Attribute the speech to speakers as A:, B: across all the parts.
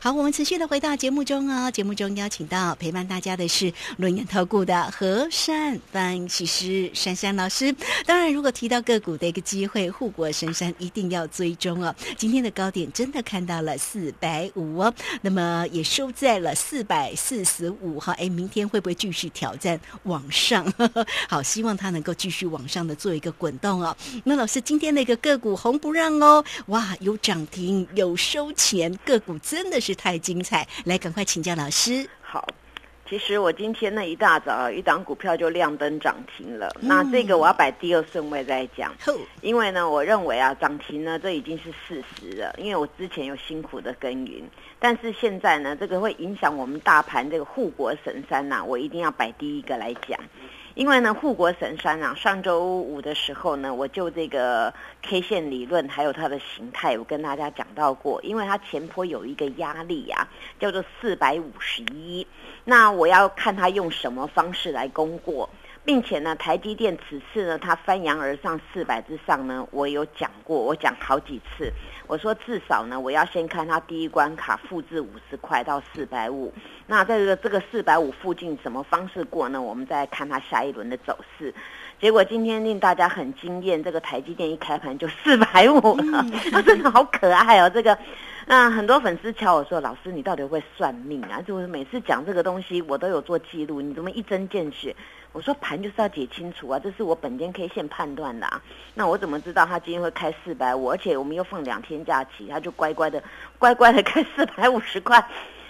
A: 好，我们持续的回到节目中哦。节目中邀请到陪伴大家的是轮眼投顾的和善分析师珊珊老师。当然，如果提到个股的一个机会，护国神山一定要追踪哦。今天的高点真的看到了四百五哦，那么也收在了四百四十五哈。哎，明天会不会继续挑战往上？好，希望它能够继续往上的做一个滚动哦。那老师今天那个个股红不让哦，哇，有涨停有收钱，个股真的是太精彩。来，赶快请教老师。
B: 好，其实我今天呢一大早一档股票就亮灯涨停了。那这个我要摆第二顺位再讲，因为呢，我认为啊涨停呢这已经是事实了。因为我之前有辛苦的耕耘，但是现在呢这个会影响我们大盘这个护国神山呐，我一定要摆第一个来讲。因为呢，护国神山啊，上周五的时候呢，我就这个 K 线理论还有它的形态，我跟大家讲到过。因为它前坡有一个压力啊，叫做四百五十一，那我要看它用什么方式来攻过。并且呢，台积电此次呢，它翻扬而上四百之上呢，我有讲过，我讲好几次，我说至少呢，我要先看它第一关卡复制五十块到四百五，那在这个这个四百五附近什么方式过呢？我们再看它下一轮的走势。结果今天令大家很惊艳，这个台积电一开盘就四百五了，真的 好可爱哦，这个。那很多粉丝敲我说：“老师，你到底会算命啊？就是每次讲这个东西，我都有做记录，你怎么一针见血？”我说：“盘就是要解清楚啊，这是我本间 K 线判断的啊。那我怎么知道他今天会开四百五？而且我们又放两天假期，他就乖乖的、乖乖的开四百五十块。”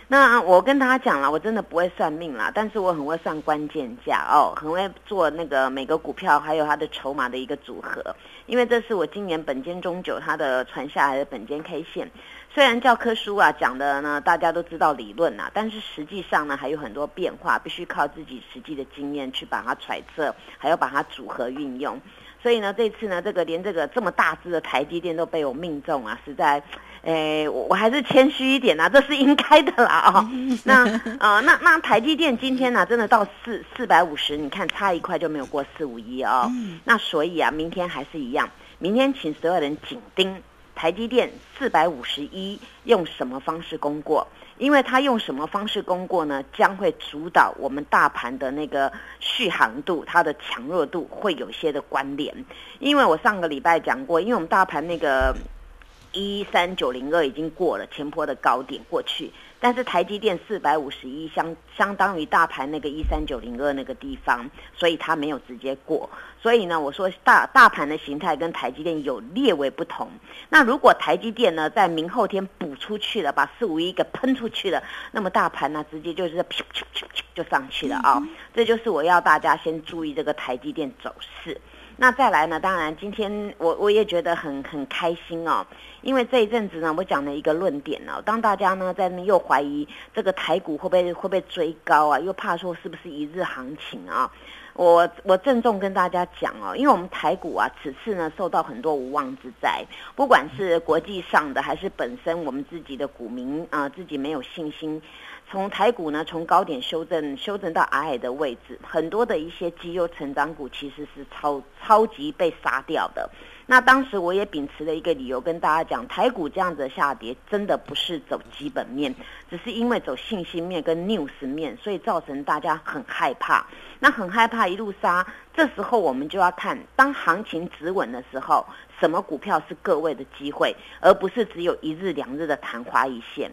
B: 那我跟大家讲了，我真的不会算命啦，但是我很会算关键价哦，很会做那个每个股票还有它的筹码的一个组合，因为这是我今年本间中九它的传下来的本间 K 线。虽然教科书啊讲的呢，大家都知道理论呐，但是实际上呢还有很多变化，必须靠自己实际的经验去把它揣测，还要把它组合运用。所以呢，这次呢，这个连这个这么大只的台积电都被我命中啊，实在。诶，我我还是谦虚一点呐，这是应该的啦啊。那呃，那那台积电今天呢，真的到四四百五十，你看差一块就没有过四五一哦。那所以啊，明天还是一样，明天请所有人紧盯台积电四百五十一，用什么方式攻过？因为它用什么方式攻过呢，将会主导我们大盘的那个续航度，它的强弱度会有些的关联。因为我上个礼拜讲过，因为我们大盘那个。一三九零二已经过了前坡的高点过去，但是台积电四百五十一相相当于大盘那个一三九零二那个地方，所以它没有直接过。所以呢，我说大大盘的形态跟台积电有略微不同。那如果台积电呢在明后天补出去了，把四五一给喷出去了，那么大盘呢直接就是噗噗噗噗就上去了啊！这就是我要大家先注意这个台积电走势。那再来呢？当然，今天我我也觉得很很开心哦，因为这一阵子呢，我讲了一个论点呢，当大家呢在那又怀疑这个台股会不会会不会追高啊，又怕说是不是一日行情啊，我我郑重跟大家讲哦，因为我们台股啊，此次呢受到很多无妄之灾，不管是国际上的还是本身我们自己的股民啊，自己没有信心。从台股呢，从高点修正修正到矮矮的位置，很多的一些绩优成长股其实是超超级被杀掉的。那当时我也秉持了一个理由跟大家讲，台股这样子下跌，真的不是走基本面，只是因为走信心面跟 news 面，所以造成大家很害怕。那很害怕一路杀，这时候我们就要看，当行情止稳的时候，什么股票是各位的机会，而不是只有一日两日的昙花一现。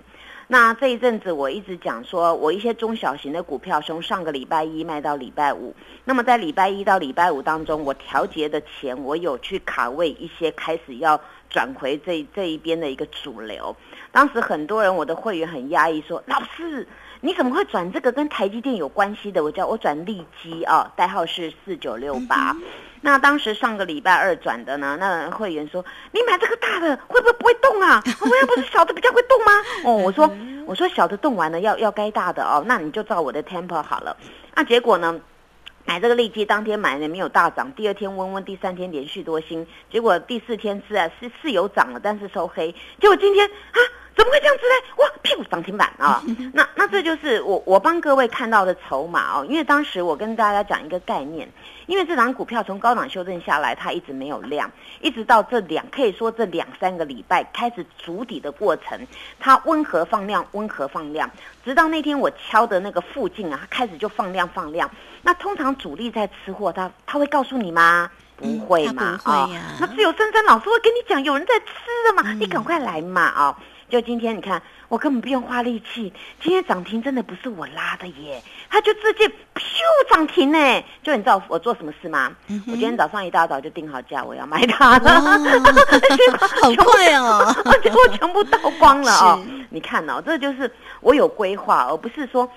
B: 那这一阵子我一直讲说，我一些中小型的股票从上个礼拜一卖到礼拜五，那么在礼拜一到礼拜五当中，我调节的钱我有去卡位一些开始要转回这这一边的一个主流。当时很多人我的会员很压抑，说老师你怎么会转这个跟台积电有关系的？我叫我转利基啊，代号是四九六八。那当时上个礼拜二转的呢？那会员说：“你买这个大的会不会不会动啊？我要不是小的比较会动吗？”哦，我说：“我说小的动完了要要该大的哦，那你就照我的 tempo 好了。”那结果呢？买这个利基当天买的没有大涨，第二天温温，第三天连续多星，结果第四天是啊是是有涨了，但是收黑。结果今天啊怎么会这样子呢？哇，屁股涨停板啊！那那这就是我我帮各位看到的筹码哦。因为当时我跟大家讲一个概念，因为这档股票从高档修正下来，它一直没有量，一直到这两可以说这两三个礼拜开始筑底的过程，它温和放量，温和放量，直到那天我敲的那个附近啊，它开始就放量放量。那通常主力在吃货，他他会告诉你吗？不会嘛啊？那只有珊珊老师会跟你讲，有人在吃的嘛，你赶快来嘛啊！就今天，你看我根本不用花力气。今天涨停真的不是我拉的耶，它就直接咻涨停呢。就你知道我做什么事吗？我今天早上一大早就定好价，我要买它了。
A: 好贵哦！
B: 结果 全部倒光了哦。你看哦，这就是我有规划，而不是说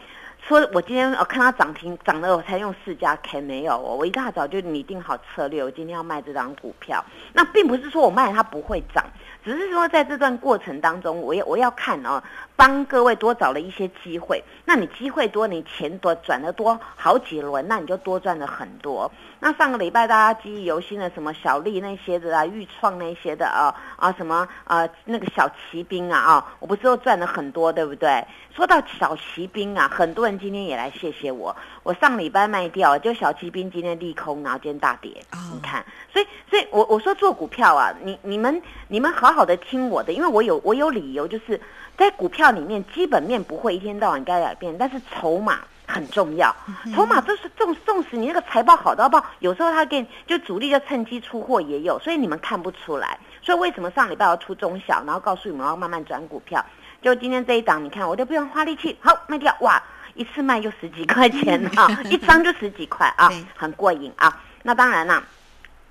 B: 说我今天我看它涨停涨了，我才用四家 K 没有哦。我一大早就拟定好策略，我今天要卖这张股票。那并不是说我卖它不会涨。只是说，在这段过程当中，我要我要看哦，帮各位多找了一些机会。那你机会多，你钱多转的多，好几轮，那你就多赚了很多。那上个礼拜大家记忆犹新的什么小丽那些的啊，豫创那些的啊啊什么啊那个小骑兵啊啊，我不是都赚了很多，对不对？说到小骑兵啊，很多人今天也来谢谢我。我上礼拜卖掉，就小骑兵今天利空，然后今天大跌。你看，所以所以我我说做股票啊，你你们你们好好的听我的，因为我有我有理由，就是在股票里面基本面不会一天到晚该改变，但是筹码。很重要，筹码就是重重视你那个财报好到爆，有时候他给就主力就趁机出货也有，所以你们看不出来。所以为什么上礼拜要出中小，然后告诉你们要慢慢转股票？就今天这一档，你看我都不用花力气，好卖掉，哇，一次卖就十几块钱啊，一张就十几块啊，很过瘾啊。那当然啦。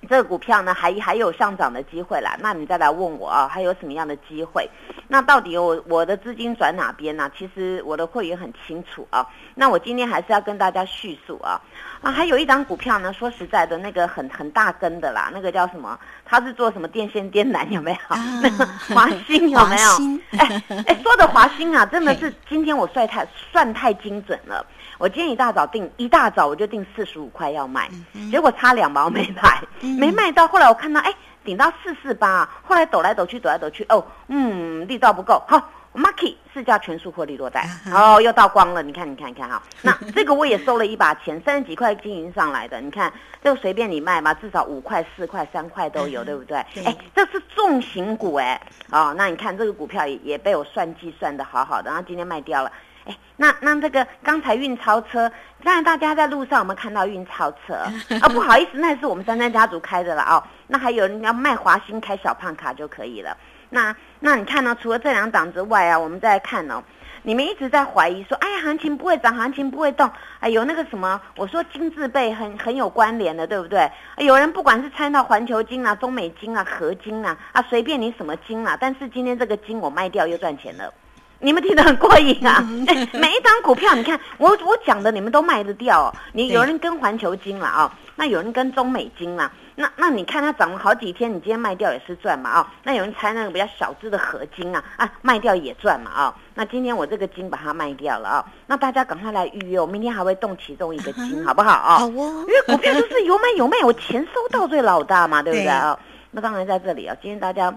B: 这个股票呢，还还有上涨的机会啦。那你再来问我啊，还有什么样的机会？那到底我我的资金转哪边呢？其实我的会员很清楚啊。那我今天还是要跟大家叙述啊啊，还有一张股票呢，说实在的，那个很很大根的啦，那个叫什么？它是做什么电线电缆 有没有？那个华兴有没有？哎 哎，说的华兴啊，真的是今天我算太算太精准了。我今天一大早定，一大早我就定四十五块要卖，结果差两毛没卖，没卖到。后来我看到，哎，顶到四四八，后来抖来抖去，抖来抖去，哦，嗯，力道不够，好，Marky 是叫全数获利落袋，哦，又倒光了。你看，你看，你看哈，那这个我也收了一把钱，三十几块经营上来的，你看这个随便你卖嘛，至少五块、四块、三块都有，对不对？哎，这是重型股哎，哦，那你看这个股票也也被我算计算的好好的，然后今天卖掉了。哎，那那这个刚才运钞车，当然大家在路上有没有看到运钞车 啊？不好意思，那是我们三三家族开的了哦。那还有人要卖华兴开小胖卡就可以了。那那你看呢？除了这两档之外啊，我们再看哦。你们一直在怀疑说，哎呀，行情不会涨，行情不会动。哎，有那个什么，我说金字辈很很有关联的，对不对？有人不管是参到环球金啊、中美金啊、合金啊，啊，随便你什么金啊，但是今天这个金我卖掉又赚钱了。你们听得很过瘾啊！每一张股票，你看我我讲的，你们都卖得掉。你有人跟环球金了啊，那有人跟中美金了，那那你看它涨了好几天，你今天卖掉也是赚嘛啊？那有人猜那个比较小资的合金啊啊，卖掉也赚嘛啊？那今天我这个金把它卖掉了啊，那大家赶快来预约，我明天还会动其中一个金，好不好啊？
A: 好哦，
B: 因为股票就是有买有卖，我钱收到最老大嘛，对不对啊？那当然在这里啊，今天大家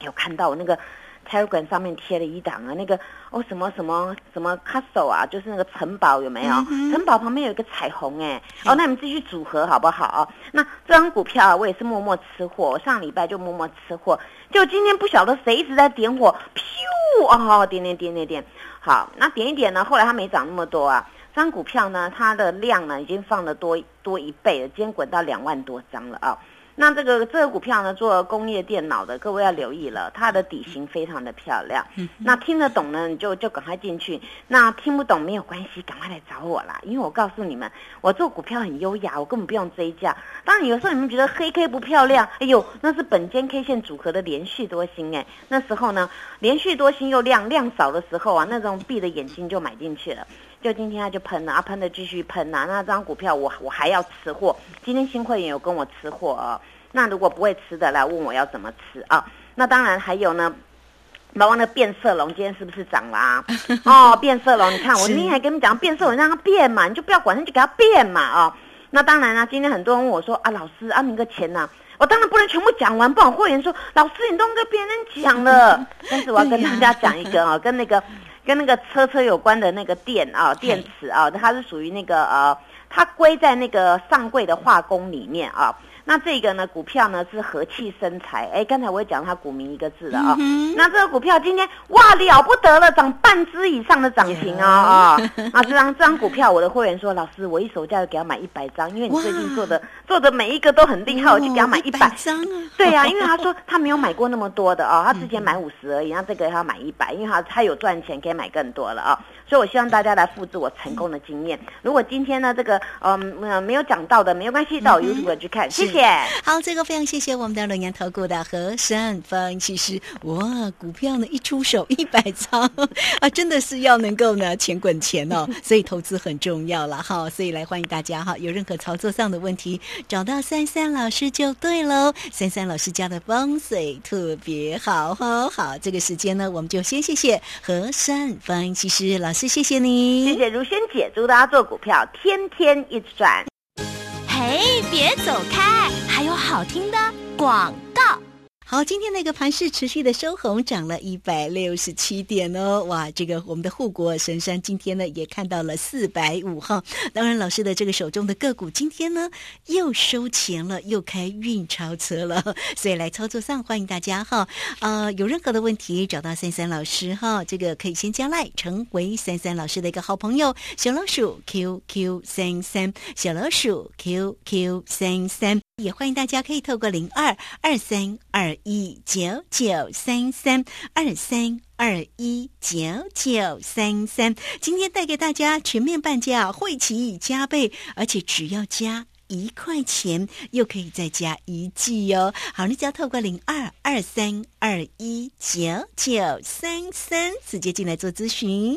B: 有看到那个。Telegram 上面贴了一档啊，那个哦什么什么什么 Castle 啊，就是那个城堡有没有？城堡旁边有一个彩虹哎，哦，那你们继续组合好不好？那这张股票啊我也是默默吃货，我上礼拜就默默吃货，就今天不晓得谁一直在点火，噗哦，点点点点点，好，那点一点呢，后来它没涨那么多啊，这张股票呢，它的量呢已经放了多多一倍了，今天滚到两万多张了啊。那这个这个股票呢，做工业电脑的，各位要留意了，它的底型非常的漂亮。那听得懂呢，你就就赶快进去；那听不懂没有关系，赶快来找我啦。因为我告诉你们，我做股票很优雅，我根本不用追价。当然有时候你们觉得黑 K 不漂亮，哎呦，那是本间 K 线组合的连续多星哎。那时候呢，连续多星又亮量少的时候啊，那种闭着眼睛就买进去了。就今天它就喷了啊，喷的继续喷呐。那张股票我我还要吃货，今天新会员有跟我吃货哦。那如果不会吃的来问我要怎么吃啊？那当然还有呢，包括那变色龙今天是不是涨了啊？哦，变色龙，你看我今天还跟你们讲变色龙让它变嘛，你就不要管它，就给它变嘛啊。那当然啦，今天很多人问我说啊，老师啊，你个钱呐，我当然不能全部讲完，不然会员说老师你都跟别人讲了。但是我要跟大家讲一个啊，跟那个跟那个车车有关的那个电啊电池啊，它是属于那个呃，它归在那个上柜的化工里面啊。那这个呢，股票呢是和气生财。哎，刚才我也讲它股民一个字了啊。那这个股票今天哇了不得了，涨半只以上的涨停啊啊！啊，这张这张股票，我的会员说，老师，我一手价就给他买一百张，因为你最近做的做的每一个都很厉害，我就给他买一百
A: 张啊。
B: 对呀，因为他说他没有买过那么多的啊，他之前买五十而已，那这个他买一百，因为他他有赚钱，可以买更多了啊。所以，我希望大家来复制我成功的经验。如果今天呢，这个呃没有讲到的，没有关系，到 YouTube 去看。谢谢。
A: 好，这个非常谢谢我们的龙岩投顾的和山分析师。哇，股票呢一出手一百张啊，真的是要能够呢钱滚钱哦。所以投资很重要了哈。所以来欢迎大家哈，有任何操作上的问题，找到三三老师就对喽。三三老师家的风水特别好哈。好，这个时间呢，我们就先谢谢和山分析师老。师，谢谢你，
B: 谢谢如萱姐，祝大家做股票天天一直赚。
C: 嘿，别走开，还有好听的广。
A: 好，今天那个盘市持续的收红，涨了一百六十七点哦。哇，这个我们的护国神山今天呢也看到了四百五号。当然，老师的这个手中的个股今天呢又收钱了，又开运钞车了。所以来操作上，欢迎大家哈。呃，有任何的问题找到三三老师哈，这个可以先加赖，成为三三老师的一个好朋友。小老鼠 QQ 三三，小老鼠 QQ 三三。也欢迎大家可以透过零二二三二一九九三三二三二一九九三三，今天带给大家全面半价，会期加倍，而且只要加一块钱，又可以再加一季哦。好，你只要透过零二二三二一九九三三直接进来做咨询。